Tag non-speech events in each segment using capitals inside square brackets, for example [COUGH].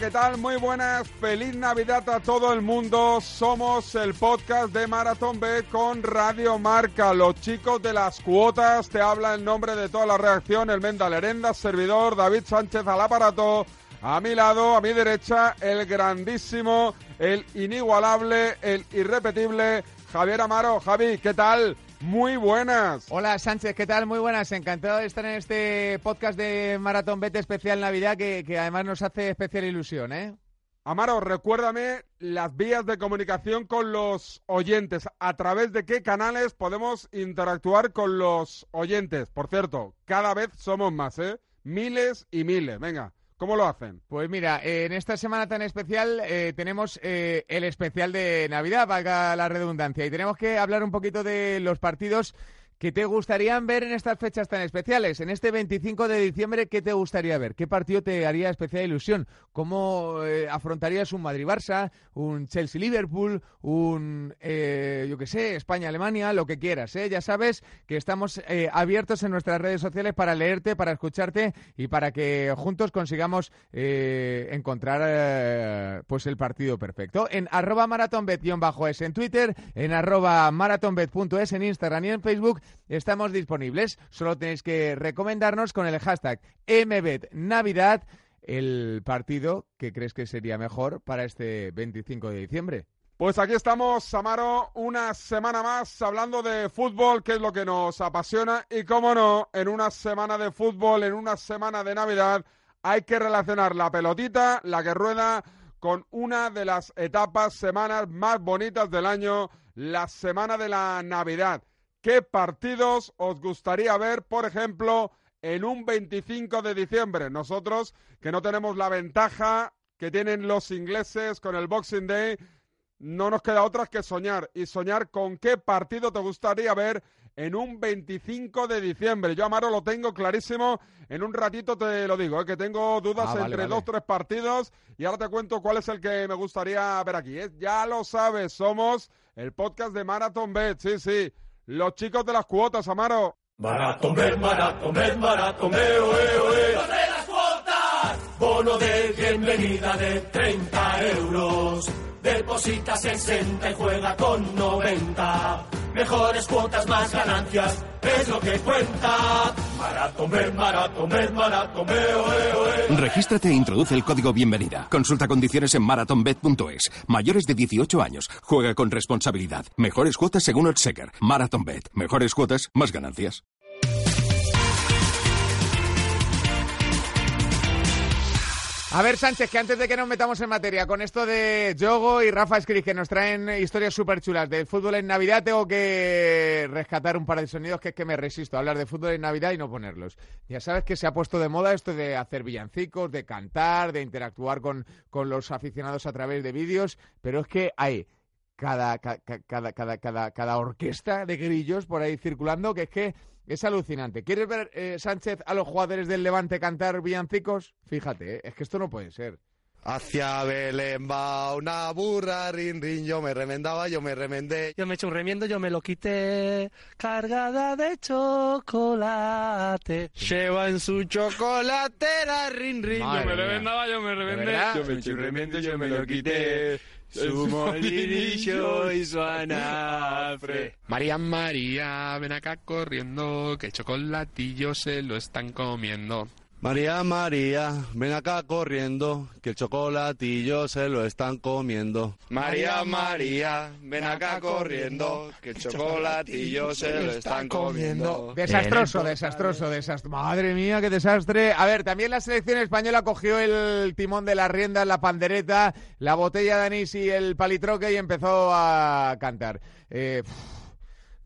¿qué tal? Muy buenas. Feliz Navidad a todo el mundo. Somos el podcast de Maratón B con Radio Marca. Los chicos de las cuotas. Te habla en nombre de toda la reacción. El Menda Lerenda, servidor David Sánchez al aparato. A mi lado, a mi derecha, el grandísimo, el inigualable, el irrepetible Javier Amaro. Javi, ¿qué tal? Muy buenas. Hola Sánchez, ¿qué tal? Muy buenas. Encantado de estar en este podcast de Maratón Bete especial Navidad que, que además nos hace especial ilusión, ¿eh? Amaro, recuérdame las vías de comunicación con los oyentes. ¿A través de qué canales podemos interactuar con los oyentes? Por cierto, cada vez somos más, ¿eh? Miles y miles. Venga, ¿Cómo lo hacen? Pues mira, en esta semana tan especial eh, tenemos eh, el especial de Navidad, valga la redundancia, y tenemos que hablar un poquito de los partidos que te gustarían ver en estas fechas tan especiales. En este 25 de diciembre, ¿qué te gustaría ver? ¿Qué partido te haría especial ilusión? ¿Cómo eh, afrontarías un Madrid-Barça, un Chelsea-Liverpool, un, eh, yo qué sé, España-Alemania, lo que quieras? ¿eh? Ya sabes que estamos eh, abiertos en nuestras redes sociales para leerte, para escucharte y para que juntos consigamos eh, encontrar pues el partido perfecto. En arroba maratonbet-es en Twitter, en arroba maratonbet.es en Instagram y en Facebook estamos disponibles. Solo tenéis que recomendarnos con el hashtag MBETNavidad el partido que crees que sería mejor para este 25 de diciembre. Pues aquí estamos, Samaro, una semana más hablando de fútbol, que es lo que nos apasiona. Y cómo no, en una semana de fútbol, en una semana de Navidad, hay que relacionar la pelotita, la que rueda, con una de las etapas, semanas más bonitas del año, la semana de la Navidad. ¿Qué partidos os gustaría ver, por ejemplo, en un 25 de diciembre? Nosotros, que no tenemos la ventaja que tienen los ingleses con el Boxing Day, no nos queda otra que soñar. Y soñar con qué partido te gustaría ver en un 25 de diciembre. Yo, Amaro, lo tengo clarísimo. En un ratito te lo digo, ¿eh? que tengo dudas Ah, vale, entre vale. dos, tres partidos. Y ahora te cuento cuál es el que me gustaría ver aquí. ¿eh? Ya lo sabes, somos el podcast de Marathon Bet. Sí, sí. Los chicos de las cuotas, Amaro. Maratón Bet, maratón Bet, oe, oe. ¡Los de las cuotas! Bono de bienvenida de 30 euros. Deposita 60 y juega con 90. Mejores cuotas, más ganancias, es lo que cuenta. Regístrate e introduce el código bienvenida. Consulta condiciones en marathonbet.es. Mayores de 18 años. Juega con responsabilidad. Mejores cuotas según Odsecker. Marathonbet. Mejores cuotas, más ganancias. A ver, Sánchez, que antes de que nos metamos en materia con esto de Yogo y Rafa Escris, que nos traen historias súper chulas del fútbol en Navidad, tengo que rescatar un par de sonidos que es que me resisto a hablar de fútbol en Navidad y no ponerlos. Ya sabes que se ha puesto de moda esto de hacer villancicos, de cantar, de interactuar con, con los aficionados a través de vídeos, pero es que hay cada, ca- ca- cada, cada, cada, cada orquesta de grillos por ahí circulando que es que es alucinante. ¿Quieres ver, eh, Sánchez, a los jugadores del Levante cantar villancicos? Fíjate, eh, es que esto no puede ser. Hacia Belén va una burra, rin, rin, yo me remendaba, yo me remendé. Yo me eché un remiendo, yo me lo quité, cargada de chocolate. Lleva en su chocolatera, rin, rin, Madre yo me mía. remendaba, yo me ¿De remendé. Yo me eché un remiendo, yo me lo quité. Su molinillo y su anafre. María, María, ven acá corriendo, que el chocolatillo se lo están comiendo. María, María, ven acá corriendo, que el chocolatillo se lo están comiendo. María, María, ven acá corriendo, que el chocolatillo se lo están comiendo. Desastroso, desastroso, desastroso. Madre mía, qué desastre. A ver, también la selección española cogió el timón de las riendas, la pandereta, la botella de anís y el palitroque y empezó a cantar. Eh,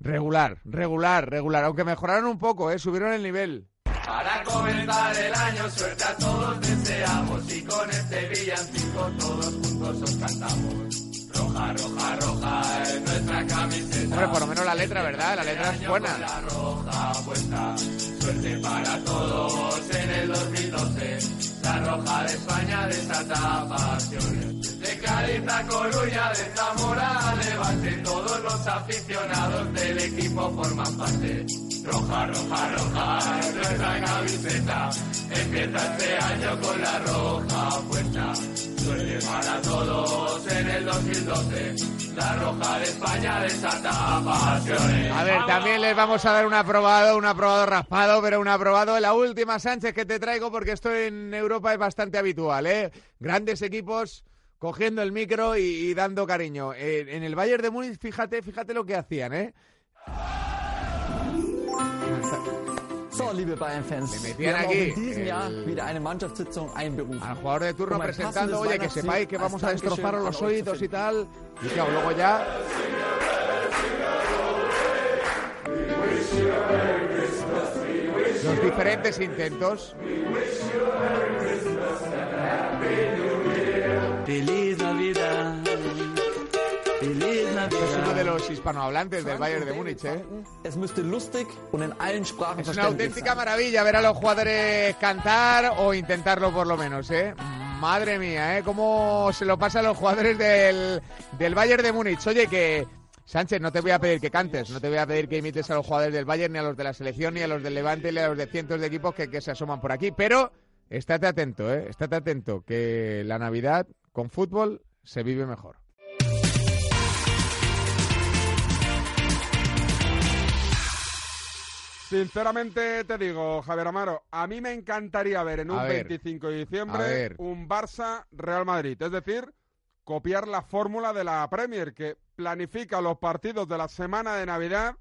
regular, regular, regular. Aunque mejoraron un poco, eh, subieron el nivel. Para comenzar el año, suerte a todos deseamos y con este villancico todos juntos os cantamos. Roja, roja, roja es nuestra camiseta. Hombre, por lo menos la letra, ¿verdad? La letra es buena. La roja puesta, suerte para todos en el 2012. La roja de España desata pasiones. De Cádiz a Coruña, de Zamora a Levante, todos los aficionados del equipo forman parte. Roja, roja, roja es nuestra camiseta. Empieza este año con la roja fuerza. Suerte para todos en el 2012. La roja de España desata pasiones. A ver, también les vamos a dar un aprobado, un aprobado raspado, pero un aprobado. La última, Sánchez, que te traigo porque esto en Europa es bastante habitual, ¿eh? Grandes equipos cogiendo el micro y, y dando cariño. Eh, en el Bayern de Múnich, fíjate, fíjate lo que hacían, ¿eh? So, liebe Bayern-Fans, wir haben auch aquí in diesem Jahr el- wieder eine Mannschaftssitzung einberufen. Al jugador de turno Um ein presentando, oye, que sepáis que vamos a destrozaros los oídos y tal. Y claro, luego ya... Los diferentes intentos. Feliz los hispanohablantes del Bayern de Múnich, ¿eh? Es una auténtica maravilla ver a los jugadores cantar o intentarlo por lo menos, ¿eh? Madre mía, ¿eh? Cómo se lo pasa a los jugadores del, del Bayern de Múnich. Oye, que... Sánchez, no te voy a pedir que cantes, no te voy a pedir que imites a los jugadores del Bayern, ni a los de la selección, ni a los del Levante, ni a los de cientos de equipos que, que se asoman por aquí. Pero estate atento, ¿eh? Estate atento, que la Navidad con fútbol se vive mejor. Sinceramente te digo, Javier Amaro, a mí me encantaría ver en un ver, 25 de diciembre un Barça-Real Madrid. Es decir, copiar la fórmula de la Premier, que planifica los partidos de la semana de Navidad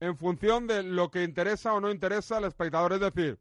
en función de lo que interesa o no interesa al espectador. Es decir,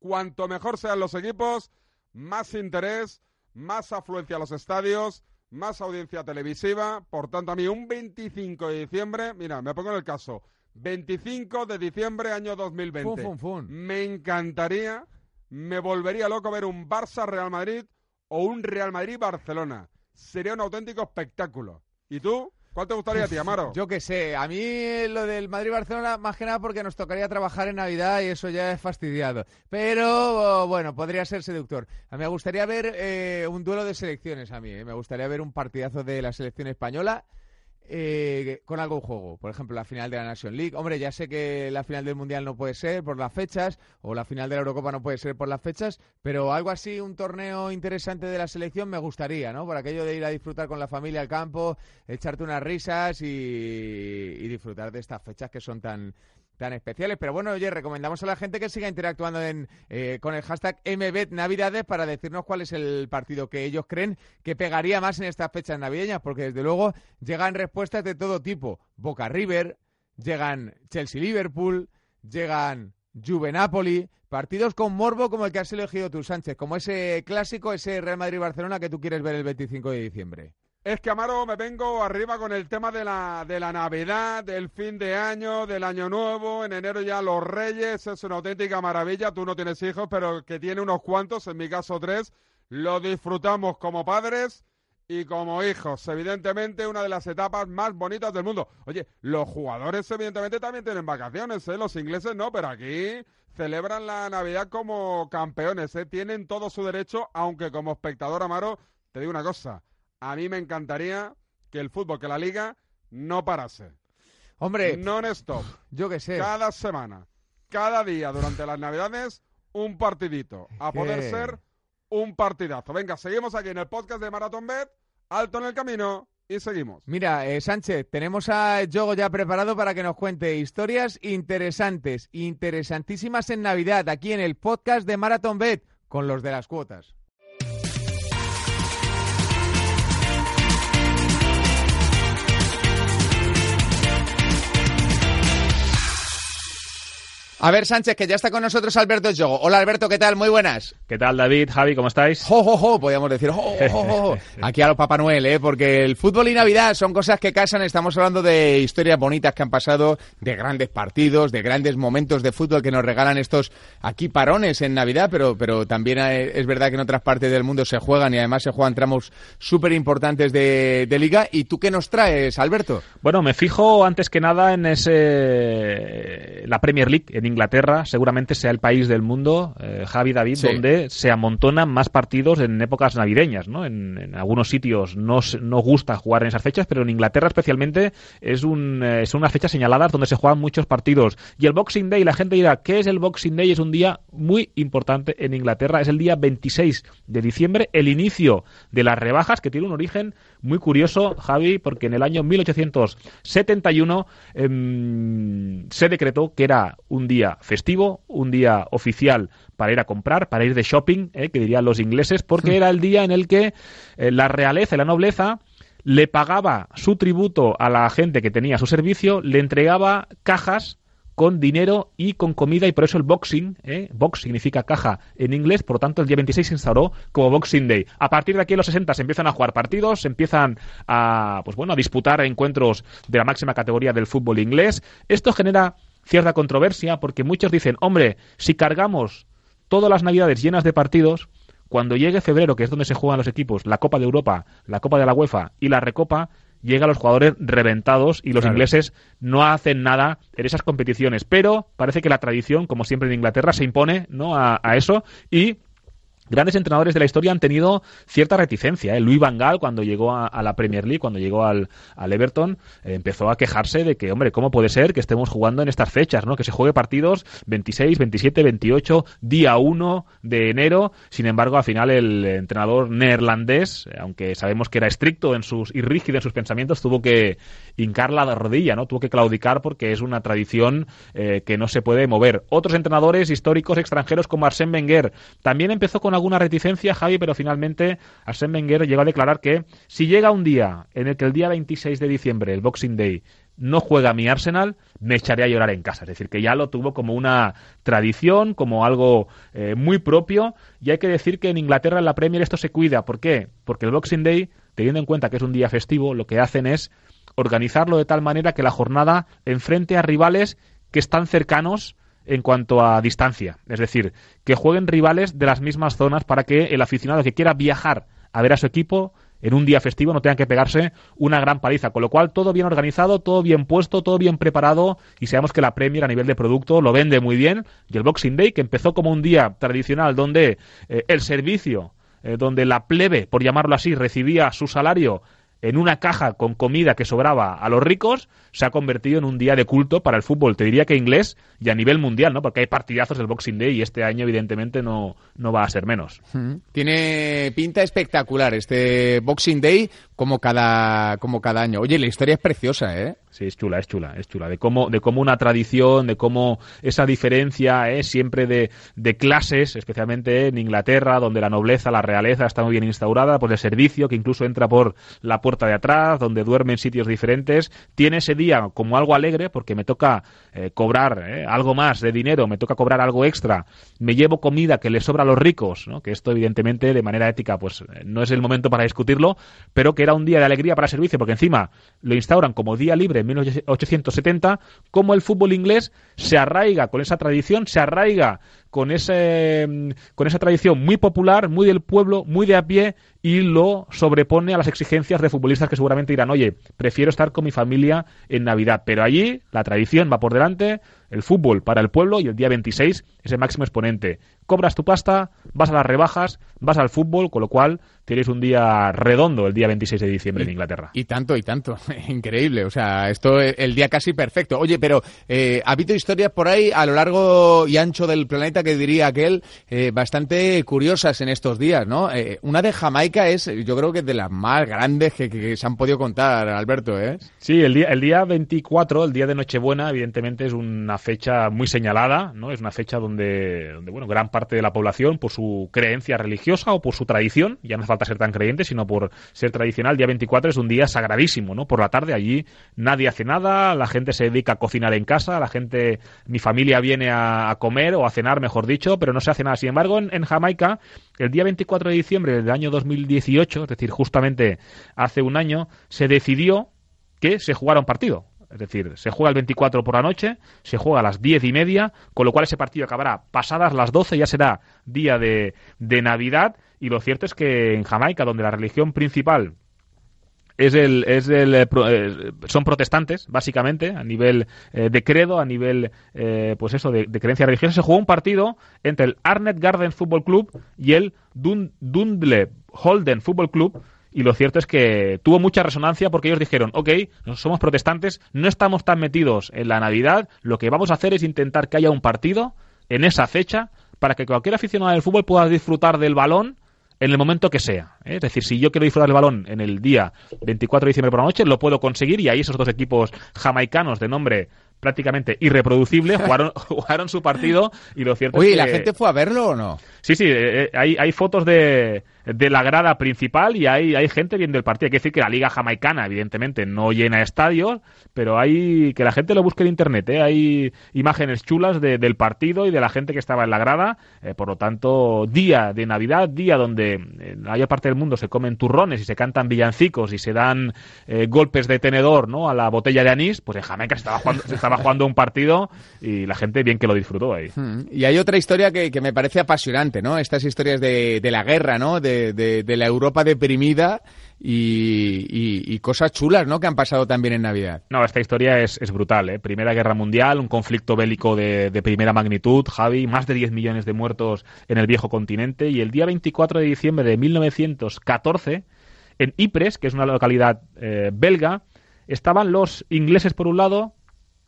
cuanto mejor sean los equipos, más interés, más afluencia a los estadios, más audiencia televisiva. Por tanto, a mí un 25 de diciembre, mira, me pongo en el caso, 25 de diciembre año 2020. Fun, fun, fun. Me encantaría, me volvería loco ver un Barça-Real Madrid o un Real Madrid-Barcelona. Sería un auténtico espectáculo. ¿Y tú? ¿Cuál te gustaría a ti, Amaro? [LAUGHS] Yo qué sé, a mí lo del Madrid-Barcelona más que nada porque nos tocaría trabajar en Navidad y eso ya es fastidiado. Pero bueno, podría ser seductor. A mí me gustaría ver eh, un duelo de selecciones a mí. eh. Me gustaría ver un partidazo de la selección española eh, con algo en juego. Por ejemplo, la final de la Nation League. Hombre, ya sé que la final del Mundial no puede ser por las fechas, o la final de la Eurocopa no puede ser por las fechas, pero algo así, un torneo interesante de la selección me gustaría, ¿no? Por aquello de ir a disfrutar con la familia al campo, echarte unas risas y, y disfrutar de estas fechas que son tan tan especiales. Pero bueno, oye, recomendamos a la gente que siga interactuando en, eh, con el hashtag MBETNavidades para decirnos cuál es el partido que ellos creen que pegaría más en estas fechas navideñas, porque desde luego llegan respuestas de todo tipo. Boca River, llegan Chelsea-Liverpool, llegan Juve-Napoli, partidos con morbo como el que has elegido tú, Sánchez, como ese clásico, ese Real Madrid-Barcelona que tú quieres ver el 25 de diciembre. Es que, Amaro, me vengo arriba con el tema de la, de la Navidad, del fin de año, del Año Nuevo. En enero ya los Reyes, es una auténtica maravilla. Tú no tienes hijos, pero que tiene unos cuantos, en mi caso tres, lo disfrutamos como padres y como hijos. Evidentemente, una de las etapas más bonitas del mundo. Oye, los jugadores, evidentemente, también tienen vacaciones, ¿eh? Los ingleses no, pero aquí celebran la Navidad como campeones, ¿eh? Tienen todo su derecho, aunque como espectador, Amaro, te digo una cosa. A mí me encantaría que el fútbol, que la liga, no parase. Hombre, Non-stop. [SIGHS] yo qué sé. Cada semana, cada día durante las Navidades, un partidito. A poder ser un partidazo. Venga, seguimos aquí en el podcast de Marathon Bet. Alto en el camino y seguimos. Mira, eh, Sánchez, tenemos a Yogo ya preparado para que nos cuente historias interesantes, interesantísimas en Navidad, aquí en el podcast de Marathon Bet, con los de las cuotas. A ver, Sánchez, que ya está con nosotros Alberto Yogo. Hola, Alberto, ¿qué tal? Muy buenas. ¿Qué tal, David? Javi, ¿cómo estáis? Jo, jo, jo, podríamos decir, jo, jo, jo, jo. [LAUGHS] Aquí a los Papá Noel, ¿eh? Porque el fútbol y Navidad son cosas que casan. Estamos hablando de historias bonitas que han pasado, de grandes partidos, de grandes momentos de fútbol que nos regalan estos aquí parones en Navidad, pero, pero también es verdad que en otras partes del mundo se juegan y además se juegan tramos súper importantes de, de liga. ¿Y tú qué nos traes, Alberto? Bueno, me fijo antes que nada en ese la Premier League en Inglaterra seguramente sea el país del mundo, eh, Javi David, Sí. donde se amontonan más partidos en épocas navideñas, ¿no? En, en algunos sitios no, no gusta jugar en esas fechas, pero en Inglaterra especialmente es un, eh, son unas fechas señaladas donde se juegan muchos partidos. Y el Boxing Day, la gente dirá, ¿qué es el Boxing Day? Es un día muy importante en Inglaterra, es el día 26 de diciembre, el inicio de las rebajas, que tiene un origen muy curioso, Javi, porque en el año 1871 em, se decretó que era un día festivo, un día oficial para ir a comprar, para ir de shopping, eh, que dirían los ingleses, porque era el día en el que eh, la realeza y la nobleza le pagaba su tributo a la gente que tenía su servicio, le entregaba cajas con dinero y con comida y por eso el boxing, ¿eh? box significa caja en inglés, por lo tanto el día 26 se instauró como Boxing Day. A partir de aquí en los 60 se empiezan a jugar partidos, se empiezan a pues bueno, a disputar encuentros de la máxima categoría del fútbol inglés. Esto genera cierta controversia porque muchos dicen, "Hombre, si cargamos todas las navidades llenas de partidos, cuando llegue febrero, que es donde se juegan los equipos, la Copa de Europa, la Copa de la UEFA y la Recopa, llega a los jugadores reventados y los Claro. ingleses no hacen nada en esas competiciones. Pero parece que la tradición, como siempre en Inglaterra, se impone ¿no? a, a eso y grandes entrenadores de la historia han tenido cierta reticencia. ¿eh? Luis Van Gaal, cuando llegó a, la Premier League, cuando llegó al, al Everton, eh, empezó a quejarse de que, hombre, ¿cómo puede ser que estemos jugando en estas fechas? ¿no? Que se juegue partidos 26, 27, 28, día 1 de enero. Sin embargo, al final el entrenador neerlandés, eh, aunque sabemos que era estricto en sus y rígido en sus pensamientos, tuvo que hincar la rodilla, ¿no? Tuvo que claudicar porque es una tradición que no se puede mover. Otros entrenadores históricos extranjeros como Arsène Wenger también empezó con alguna reticencia, Javi, pero finalmente Arsène Wenger llegó a declarar que si llega un día en el que el día 26 de diciembre, el Boxing Day, no juega mi Arsenal, me echaré a llorar en casa. Es decir, que ya lo tuvo como una tradición, como algo eh, muy propio. Y hay que decir que en Inglaterra, en la Premier, esto se cuida. ¿Por qué? Porque el Boxing Day, teniendo en cuenta que es un día festivo, lo que hacen es organizarlo de tal manera que la jornada enfrente a rivales que están cercanos en cuanto a distancia. Es decir, que jueguen rivales de las mismas zonas para que el aficionado que quiera viajar a ver a su equipo en un día festivo no tenga que pegarse una gran paliza. Con lo cual, todo bien organizado, todo bien puesto, todo bien preparado y sabemos que la Premier a nivel de producto lo vende muy bien. Y el Boxing Day, que empezó como un día tradicional donde eh, el servicio, eh, donde la plebe, por llamarlo así, recibía su salario en una caja con comida que sobraba a los ricos, se ha convertido en un día de culto para el fútbol. Te diría que inglés y a nivel mundial, ¿no? Porque hay partidazos del Boxing Day y este año, evidentemente, no, no va a ser menos. Tiene pinta espectacular este Boxing Day como cada, como cada año. Oye, la historia es preciosa, ¿eh? Sí, es chula, es chula, es chula. De cómo, de cómo una tradición, de cómo esa diferencia es siempre de, de clases, especialmente en Inglaterra, donde la nobleza, la realeza está muy bien instaurada, pues el servicio, que incluso entra por la puerta de atrás, donde duerme en sitios diferentes, tiene ese día como algo alegre, porque me toca eh, cobrar eh, algo más de dinero, me toca cobrar algo extra, me llevo comida que le sobra a los ricos, ¿no? que esto evidentemente de manera ética pues eh, no es el momento para discutirlo, pero que era un día de alegría para el servicio, porque encima lo instauran como día libre 1870, como el fútbol inglés se arraiga con esa tradición, se arraiga con ese mm, con esa tradición muy popular, muy del pueblo, muy de a pie y lo sobrepone a las exigencias de futbolistas que seguramente dirán, oye, prefiero estar con mi familia en Navidad. Pero allí la tradición va por delante, el fútbol para el pueblo y el día 26 es el máximo exponente. Cobras tu pasta, vas a las rebajas, vas al fútbol, con lo cual tienes un día redondo el día 26 de diciembre en Inglaterra. Y tanto, y tanto. [LAUGHS] Increíble. O sea, esto es el día casi perfecto. Oye, pero eh, ha habido historias por ahí a lo largo y ancho del planeta que diría aquel eh, bastante curiosas en estos días, ¿no? Eh, una de Jamaica es, yo creo que de las más grandes que, que- que se han podido contar, Alberto, ¿eh? Sí, el día, el día 24, el día de Nochebuena, evidentemente es una fecha muy señalada, ¿no? Es una fecha donde, donde, bueno, gran parte de la población, por su creencia religiosa o por su tradición, ya no hace falta ser tan creyente, sino por ser tradicional, día 24 es un día sagradísimo, ¿no? Por la tarde allí nadie hace nada, la gente se dedica a cocinar en casa, la gente, mi familia viene a, a comer o a cenar, mejor dicho, pero no se hace nada. Sin embargo, en, en Jamaica, el día 24 de diciembre del año 2018, es decir, justamente hace un año, se decidió que se jugara un partido. Es decir, se juega el 24 por la noche, se juega a las 10 y media, con lo cual ese partido acabará pasadas las 12, ya será día de, de Navidad. Y lo cierto es que en Jamaica, donde la religión principal es el, es el, eh, eh, son protestantes, básicamente, a nivel eh, de credo, a nivel, pues eso, de, de creencia religiosa. Se jugó un partido entre el Arnet Garden Football Club y el Dun- Dundle Holden Football Club. Y lo cierto es que tuvo mucha resonancia porque ellos dijeron, ok, somos protestantes, no estamos tan metidos en la Navidad, lo que vamos a hacer es intentar que haya un partido en esa fecha para que cualquier aficionado del fútbol pueda disfrutar del balón en el momento que sea. ¿eh? Es decir, si yo quiero disfrutar del balón en el día 24 de diciembre por la noche, lo puedo conseguir y ahí esos dos equipos jamaicanos de nombre prácticamente irreproducible [LAUGHS] jugaron, jugaron su partido y lo cierto Oye, es ¿y que... la gente fue a verlo o no? Sí, sí, eh, eh, hay, hay fotos de, de la grada principal y hay, hay gente viendo el partido. Hay que decir que la liga jamaicana, evidentemente, no llena estadios, pero hay que la gente lo busque en internet. ¿eh? Hay imágenes chulas de- del partido y de la gente que estaba en la grada. Eh, por lo tanto, día de Navidad, día donde en la mayor parte del mundo se comen turrones y se cantan villancicos y se dan eh, golpes de tenedor ¿no? a la botella de anís, pues en Jamaica se estaba jugando, se estaba jugando un partido y la gente bien que lo disfrutó ahí. Mm. Y hay otra historia que, que me parece apasionante, ¿no? Estas historias de, de la guerra, ¿no? De, de- la Europa deprimida y, cosas chulas, ¿no? Que han pasado también en Navidad. No, esta historia es, es brutal. ¿eh? Primera Guerra Mundial, un conflicto bélico de, de primera magnitud, Javi, más de 10 millones de muertos en el viejo continente. Y el día 24 de diciembre de 1914, en Ypres, que es una localidad eh, belga, estaban los ingleses por un lado,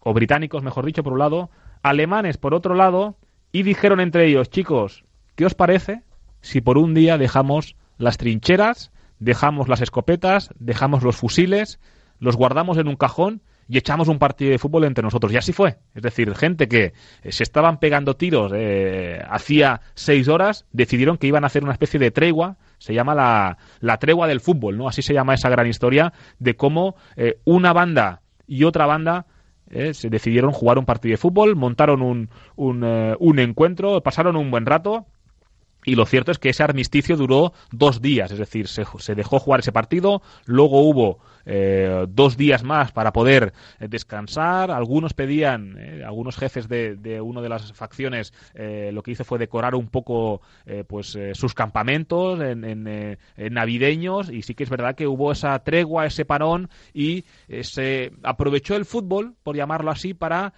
o británicos, mejor dicho, por un lado, alemanes por otro lado, y dijeron entre ellos, chicos, ¿qué os parece si por un día dejamos las trincheras, dejamos las escopetas, dejamos los fusiles, los guardamos en un cajón y echamos un partido de fútbol entre nosotros? Y así fue. Es decir, gente que eh, se estaban pegando tiros eh, hacía seis horas, decidieron que iban a hacer una especie de tregua, se llama la, la tregua del fútbol, ¿no? Así se llama esa gran historia de cómo eh, una banda y otra banda eh, se decidieron jugar un partido de fútbol, montaron un, un, eh, un encuentro, pasaron un buen rato. Y lo cierto es que ese armisticio duró dos días, es decir, se, dejó jugar ese partido, luego hubo eh, dos días más para poder eh, descansar. Algunos pedían, eh, algunos jefes de, de una de las facciones, lo que hizo fue decorar un poco pues sus campamentos en, en, en navideños y sí que es verdad que hubo esa tregua, ese parón y se aprovechó el fútbol, por llamarlo así, para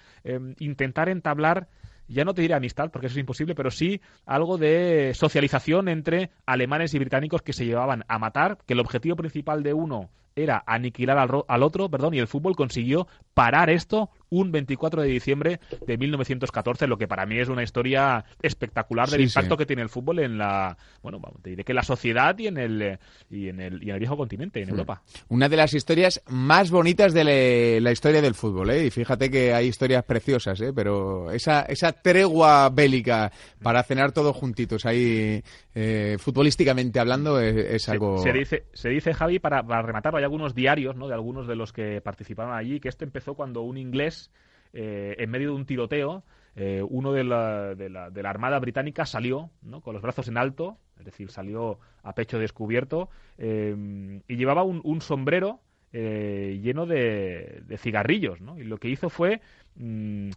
intentar entablar ya no te diré amistad, porque eso es imposible, pero sí algo de socialización entre alemanes y británicos que se llevaban a matar, que el objetivo principal de uno era aniquilar al, al otro, perdón, y el fútbol consiguió parar esto un 24 de diciembre de 1914, lo que para mí es una historia espectacular del Sí, impacto sí. que tiene el fútbol en la, bueno, te diré que en la sociedad y en el y en el, y en el viejo continente, en Europa. Una de las historias más bonitas de la historia del fútbol, ¿eh? Y fíjate que hay historias preciosas, ¿eh? Pero esa, esa tregua bélica para cenar todos juntitos ahí, eh, futbolísticamente hablando, es, es Se- algo... Se, dice, se dice, Javi, para, para rematarlo, hay algunos diarios, ¿no? De algunos de los que participaron allí, que esto empezó cuando un inglés, eh, en medio de un tiroteo, eh, uno de la, de, la, de la Armada Británica salió, ¿no? Con los brazos en alto, es decir, salió a pecho descubierto, eh, y llevaba un, sombrero lleno de, cigarrillos. Y lo que hizo fue mm,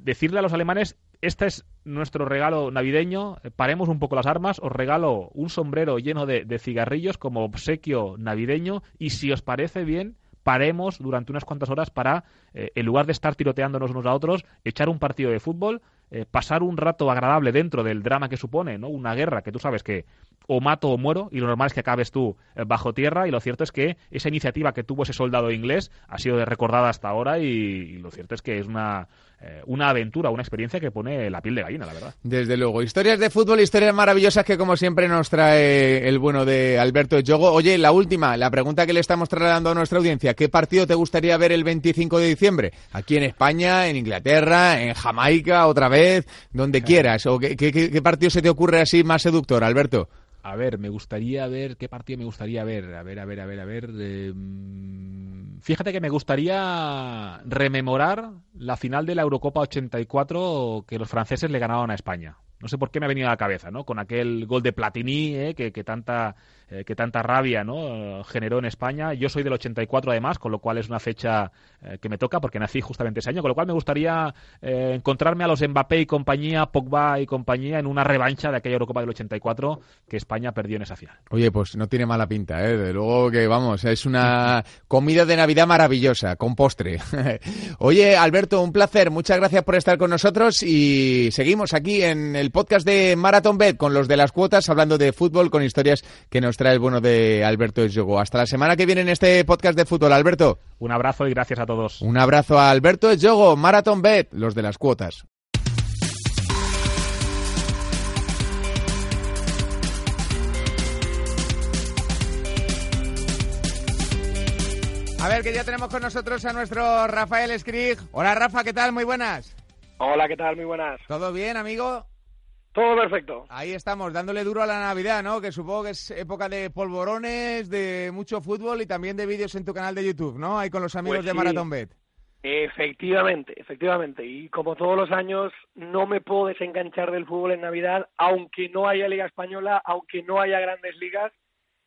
decirle a los alemanes, este es nuestro regalo navideño, paremos un poco las armas, os regalo un sombrero lleno de cigarrillos como obsequio navideño y si os parece bien, paremos durante unas cuantas horas para, eh, en lugar de estar tiroteándonos unos a otros, echar un partido de fútbol, eh, pasar un rato agradable dentro del drama que supone, ¿no? Una guerra que tú sabes que o mato o muero y lo normal es que acabes tú eh, bajo tierra y lo cierto es que esa iniciativa que tuvo ese soldado inglés ha sido recordada hasta ahora y, y lo cierto es que es una, eh, una aventura, una experiencia que pone la piel de gallina, la verdad. Desde luego. Historias de fútbol, historias maravillosas que como siempre nos trae el bueno de Alberto Yogo. Oye, la última, la pregunta que le estamos trasladando a nuestra audiencia. ¿Qué partido te gustaría ver el 25 de diciembre? Aquí en España, en Inglaterra, en Jamaica, otra vez, donde quieras. ¿O qué- qué- qué partido se te ocurre así más seductor, Alberto? A ver, me gustaría ver, ¿qué partido me gustaría ver? A ver, a ver, a ver, a ver. mm, fíjate que me gustaría rememorar la final de la Eurocopa 84 que los franceses le ganaron a España. no sé por qué me ha venido a la cabeza, ¿no? Con aquel gol de Platini, ¿eh? que, que, tanta, eh, que tanta rabia, ¿no? generó en España. Yo soy del 84 además, con lo cual es una fecha eh, que me toca porque nací justamente ese año, con lo cual me gustaría eh, encontrarme a los Mbappé y compañía, Pogba y compañía en una revancha de aquella Eurocopa del 84 que España perdió en esa final. Oye, pues no tiene mala pinta, ¿eh? Luego que, vamos, es una comida de Navidad maravillosa, con postre. [LAUGHS] Oye, Alberto, un placer. Muchas gracias por estar con nosotros y seguimos aquí en el podcast de Marathon Bet con los de las cuotas hablando de fútbol con historias que nos trae el bueno de Alberto Esyogo. Hasta la semana que viene en este podcast de fútbol, Alberto. Un abrazo y gracias a todos. Un abrazo a Alberto Esyogo, Marathon Bet, los de las cuotas. A ver, que ya tenemos con nosotros a nuestro Rafael Skrig. Hola Rafa, ¿qué tal? Muy buenas. Hola, ¿qué tal? Muy buenas. ¿Todo bien, amigo? Todo perfecto. Ahí estamos, dándole duro a la Navidad, ¿no? Que supongo que es época de polvorones, de mucho fútbol y también de vídeos en tu canal de YouTube, ¿no? Ahí con los amigos Pues de sí. Marathon Bet. Efectivamente, efectivamente. Y como todos los años, no me puedo desenganchar del fútbol en Navidad, aunque no haya Liga Española, aunque no haya grandes ligas.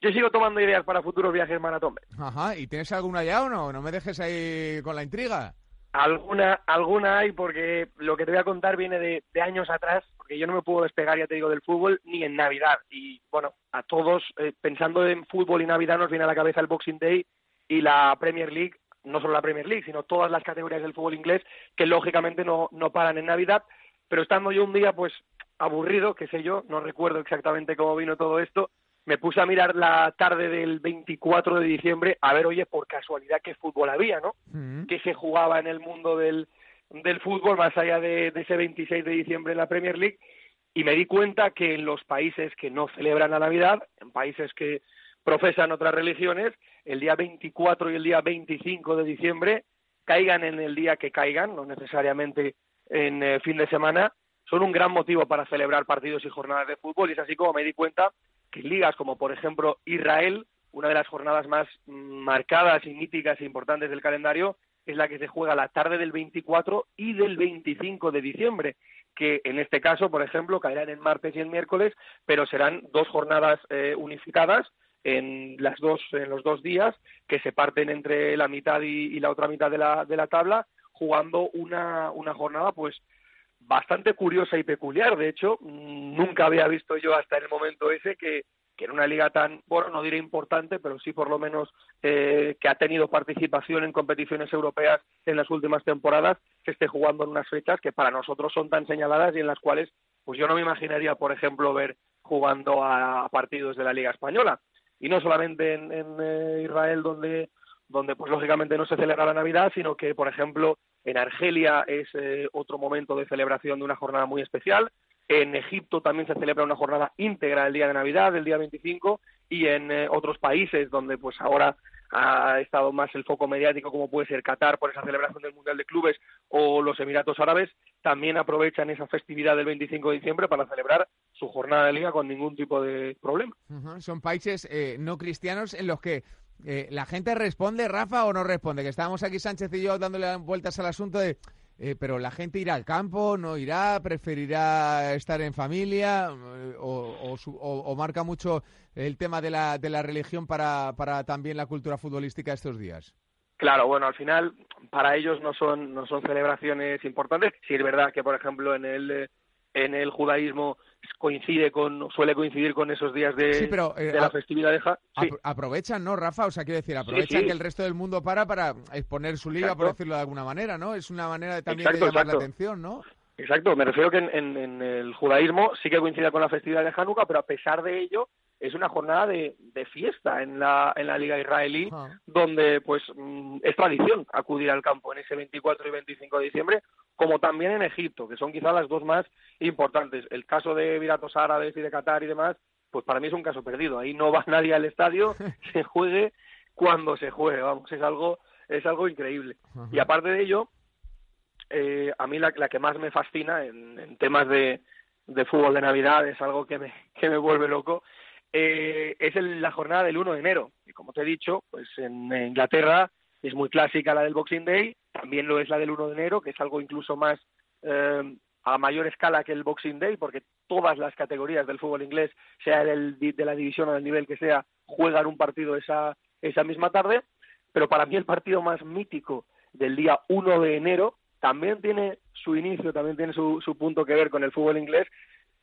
Yo sigo tomando ideas para futuros viajes maratón. Ajá, ¿y tienes alguna ya o no? No me dejes ahí con la intriga. Alguna, alguna hay porque lo que te voy a contar viene de, de años atrás, porque yo no me puedo despegar, ya te digo, del fútbol ni en Navidad. Y bueno, a todos, eh, pensando en fútbol y Navidad, nos viene a la cabeza el Boxing Day y la Premier League, no solo la Premier League, sino todas las categorías del fútbol inglés, que lógicamente no, no paran en Navidad. Pero estando yo un día, pues aburrido, qué sé yo, no recuerdo exactamente cómo vino todo esto, me puse a mirar la tarde del 24 de diciembre a ver, oye, por casualidad qué fútbol había, ¿no? que se jugaba en el mundo del, del fútbol más allá de, ese 26 de diciembre en la Premier League y me di cuenta que en los países que no celebran la Navidad, en países que profesan otras religiones, el día 24 y el día 25 de diciembre, caigan en el día que caigan, no necesariamente en eh, fin de semana, son un gran motivo para celebrar partidos y jornadas de fútbol. Y es así como me di cuenta que ligas como por ejemplo Israel, una de las jornadas más mm, marcadas y míticas e importantes del calendario, es la que se juega la tarde del 24 y del 25 de diciembre, que en este caso, por ejemplo, caerán en martes y en miércoles, pero serán dos jornadas eh, unificadas en las dos en los dos días que se parten entre la mitad y, y la otra mitad de la, de la tabla, jugando una, una jornada pues bastante curiosa y peculiar. De hecho, mm, nunca había visto yo hasta el momento ese que, que en una liga tan, bueno, no diré importante, pero sí por lo menos eh, que ha tenido participación en competiciones europeas en las últimas temporadas, se esté jugando en unas fechas que para nosotros son tan señaladas y en las cuales pues yo no me imaginaría, por ejemplo, ver jugando a, a partidos de la Liga Española. Y no solamente en, en eh, Israel, donde donde pues lógicamente no se celebra la Navidad, sino que, por ejemplo, en Argelia es eh, otro momento de celebración de una jornada muy especial. En Egipto también se celebra una jornada íntegra el día de Navidad, el día 25, y en eh, otros países donde pues ahora ha estado más el foco mediático, como puede ser Qatar por esa celebración del Mundial de Clubes o los Emiratos Árabes, también aprovechan esa festividad del 25 de diciembre para celebrar su jornada de liga con ningún tipo de problema. Son países eh, no cristianos en los que eh, la gente responde, Rafa, o no responde. Que estábamos aquí Sánchez y yo dándole vueltas al asunto de, eh, pero la gente irá al campo, no irá, preferirá estar en familia, su- o- o marca mucho el tema de la, de la religión para, para también la cultura futbolística estos días. Claro, bueno, al final para ellos no son no son celebraciones importantes. Sí es verdad que por ejemplo en el eh, en el judaísmo coincide con suele coincidir con esos días de, Sí, pero, eh, de la festividad de Ja. Sí, Apro- aprovechan, ¿no, Rafa? O sea, quiero decir, aprovechan sí. que el resto del mundo para para exponer su liga, por decirlo de alguna manera, ¿no? Es una manera de, también Exacto, de llamar la atención, ¿no? Exacto. Me refiero que en, en- en el judaísmo sí que coincide con la festividad de Hanukkah, pero a pesar de ello es una jornada de, de fiesta en la en la liga israelí donde pues mm, es tradición acudir al campo en ese 24 y 25 de diciembre, como también en Egipto, que son quizás las dos más importantes. El caso de Emiratos Árabes y de Qatar y demás, pues para mí es un caso perdido. Ahí no va [LAUGHS] nadie al estadio, [LAUGHS] se juegue cuando se juegue, vamos, es algo es algo increíble. Y aparte de ello, eh, a mí la, que más me fascina en, en temas de, de fútbol de Navidad es algo que me, [LAUGHS] que me vuelve loco. eh, es el- la jornada del 1 de enero. Y como te he dicho, pues en Inglaterra es muy clásica la del Boxing Day, también lo es la del 1 de enero, que es algo incluso más, eh, a mayor escala que el Boxing Day, porque todas las categorías del fútbol inglés, sea del, de la división o del nivel que sea, juegan un partido esa, esa misma tarde. Pero para mí el partido más mítico del día 1 de enero también tiene su inicio, también tiene su, su punto que ver con el fútbol inglés.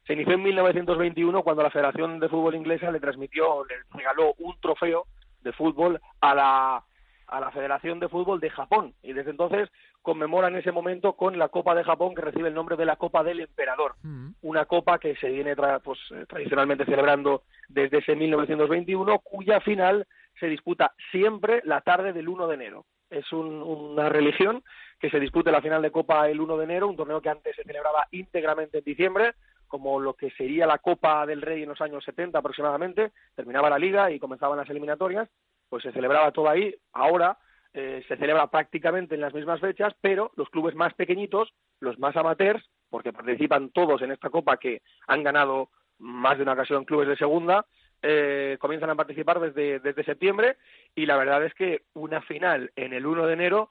Se inició en 1921 cuando la Federación de Fútbol Inglesa le transmitió, le regaló un trofeo de fútbol a la, a la Federación de Fútbol de Japón y desde entonces conmemoran ese momento con la Copa de Japón que recibe el nombre de la Copa del Emperador, una copa que se viene pues, eh, tradicionalmente celebrando desde ese 1921 cuya final se disputa siempre la tarde del 1 de enero. Es una religión que se dispute la final de Copa el 1 de enero, un torneo que antes se celebraba íntegramente en diciembre, como lo que sería la Copa del Rey en los años 70 aproximadamente, terminaba la liga y comenzaban las eliminatorias, pues se celebraba todo ahí. Ahora eh, se celebra prácticamente en las mismas fechas, pero los clubes más pequeñitos, los más amateurs, porque participan todos en esta Copa que han ganado más de una ocasión clubes de segunda, eh, comienzan a participar desde, desde septiembre y la verdad es que una final en el 1 de enero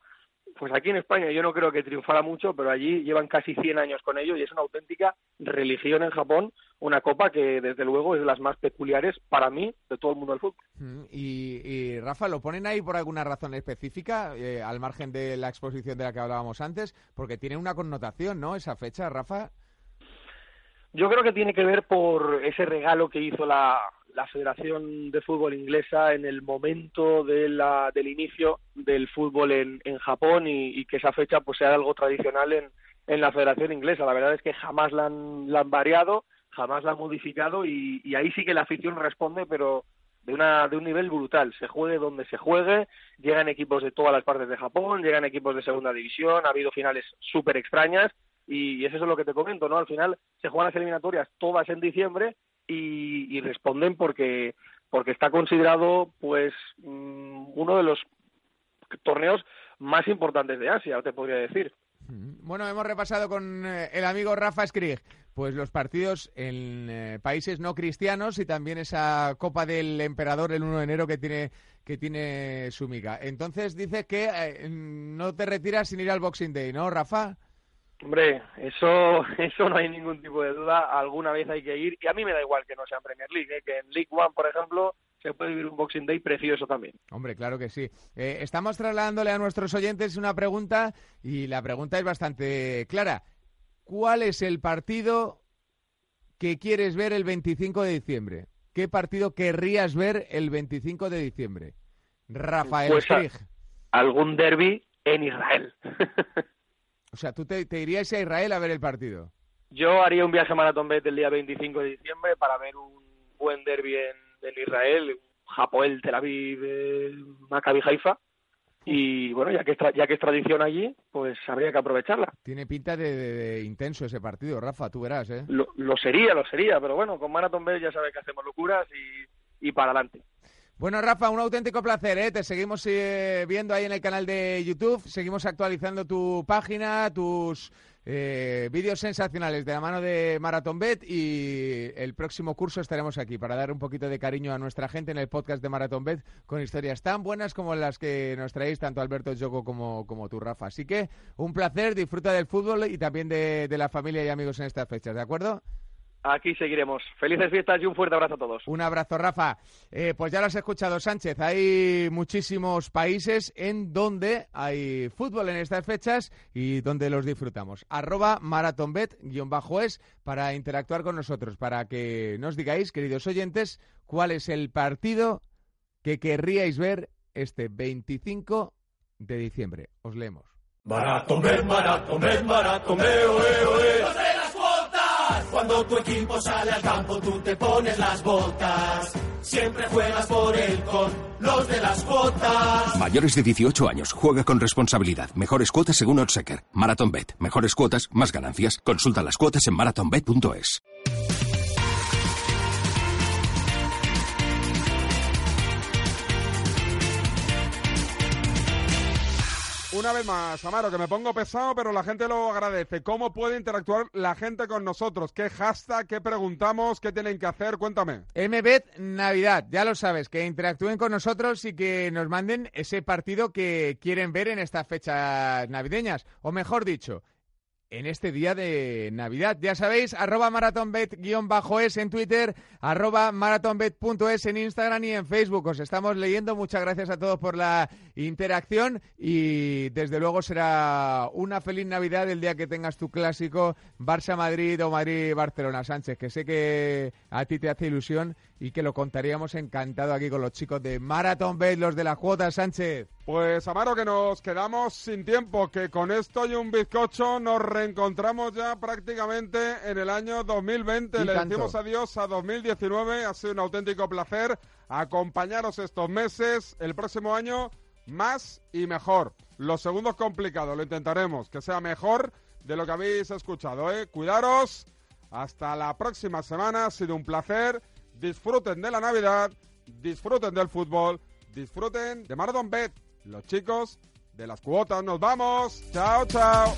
pues aquí en España yo no creo que triunfara mucho, pero allí llevan casi 100 años con ello y es una auténtica religión en Japón, una copa que desde luego es de las más peculiares para mí de todo el mundo del fútbol. Mm, y, Rafa, ¿lo ponen ahí por alguna razón específica, eh, al margen de la exposición de la que hablábamos antes? Porque tiene una connotación, ¿no? Esa fecha, Rafa. Yo creo que tiene que ver por ese regalo que hizo la, la Federación de Fútbol Inglesa en el momento de la, del inicio del fútbol en, en Japón y, que esa fecha pues sea algo tradicional en, en la Federación Inglesa. La verdad es que jamás la han, la han variado, jamás la han modificado y, ahí sí que la afición responde, pero de, una, de un nivel brutal. Se juegue donde se juegue, llegan equipos de todas las partes de Japón, llegan equipos de segunda división, ha habido finales súper extrañas y, y es eso lo que te comento, ¿no? Al final se juegan las eliminatorias todas en diciembre y, responden porque porque está considerado pues mm, uno de los torneos más importantes de Asia, te podría decir. Bueno, hemos repasado con eh, el amigo Rafa Skrig pues los partidos en eh, países no cristianos y también esa Copa del Emperador el 1 de enero que tiene que tiene su miga. Entonces dice que eh, no te retiras sin ir al Boxing Day, ¿no, Rafa? Hombre, eso, [LAUGHS] eso no hay ningún tipo de duda. Alguna vez hay que ir. Y a mí me da igual que no sea en Premier League, ¿eh? que en League One, por ejemplo, se puede vivir un Boxing Day precioso también. Hombre, claro que sí. Eh, estamos trasladándole a nuestros oyentes una pregunta y la pregunta es bastante clara. ¿Cuál es el partido que quieres ver el 25 de diciembre? ¿Qué partido querrías ver el 25 de diciembre? Rafael pues algún derby en Israel. [LAUGHS] O sea, ¿tú te, irías a Israel a ver el partido? Yo haría un viaje a Maratón Bet el día 25 de diciembre para ver un buen derby en, Israel, Japoel, Tel Aviv, eh, Maccabi Haifa. Y bueno, ya que, es ya que es tradición allí, pues habría que aprovecharla. Tiene pinta de, intenso ese partido, Rafa, tú verás, ¿eh? Lo, sería, lo sería, pero bueno, con Marathon Bet ya sabes que hacemos locuras y, y para adelante. Bueno, Rafa, un auténtico placer, ¿eh? Te seguimos eh, viendo ahí en el canal de YouTube, seguimos actualizando tu página, tus eh, vídeos sensacionales de la mano de Marathon Bet y el próximo curso estaremos aquí para dar un poquito de cariño a nuestra gente en el podcast de Marathon Bet con historias tan buenas como las que nos traéis tanto Alberto Yogo como, como tú, Rafa. Así que un placer, disfruta del fútbol y también de la familia y amigos en estas fechas, ¿de acuerdo? Aquí seguiremos. Felices fiestas y un fuerte abrazo a todos. Un abrazo, Rafa. Eh, pues ya lo has escuchado, Sánchez. Hay muchísimos países en donde hay fútbol en estas fechas y donde los disfrutamos. Arroba maratonbet-es para interactuar con nosotros, para que nos digáis, queridos oyentes, cuál es el partido que querríais ver este 25 de diciembre. Os leemos. Maratonbet, maratonbet, maratonbet, oe, cuando tu equipo sale al campo, tú te pones las botas. Siempre juegas por él con los de las cuotas. Mayores de 18 años, juega con responsabilidad. Mejores cuotas según Odsecker. Marathon Bet. Mejores cuotas, más ganancias. Consulta las cuotas en marathonbet.es. Una vez más, Amaro, que me pongo pesado, pero la gente lo agradece. ¿Cómo puede interactuar la gente con nosotros? ¿Qué hashtag? ¿Qué preguntamos? ¿Qué tienen que hacer? Cuéntame. MBET Navidad, ya lo sabes, que interactúen con nosotros y que nos manden ese partido que quieren ver en estas fechas navideñas. O mejor dicho, en este día de Navidad. Ya sabéis, arroba marathonbet-es en Twitter, arroba marathonbet.es en Instagram y en Facebook. Os estamos leyendo. Muchas gracias a todos por la interacción y desde luego será una feliz Navidad el día que tengas tu clásico Barça-Madrid o Madrid-Barcelona, Sánchez, que sé que a ti te hace ilusión y que lo contaríamos encantado aquí con los chicos de Marathon Bet, los de la cuota, Sánchez. Pues Amaro, que nos quedamos sin tiempo, que con esto y un bizcocho nos reencontramos ya prácticamente en el año 2020. Y Le tanto. decimos adiós a 2019, ha sido un auténtico placer acompañaros estos meses, el próximo año más y mejor. Los segundos complicados lo intentaremos, que sea mejor de lo que habéis escuchado. ¿eh? Cuidaros, hasta la próxima semana, ha sido un placer. Disfruten de la Navidad, disfruten del fútbol, disfruten de Marathon Bet. Los chicos de las cuotas, nos vamos. Chao, chao.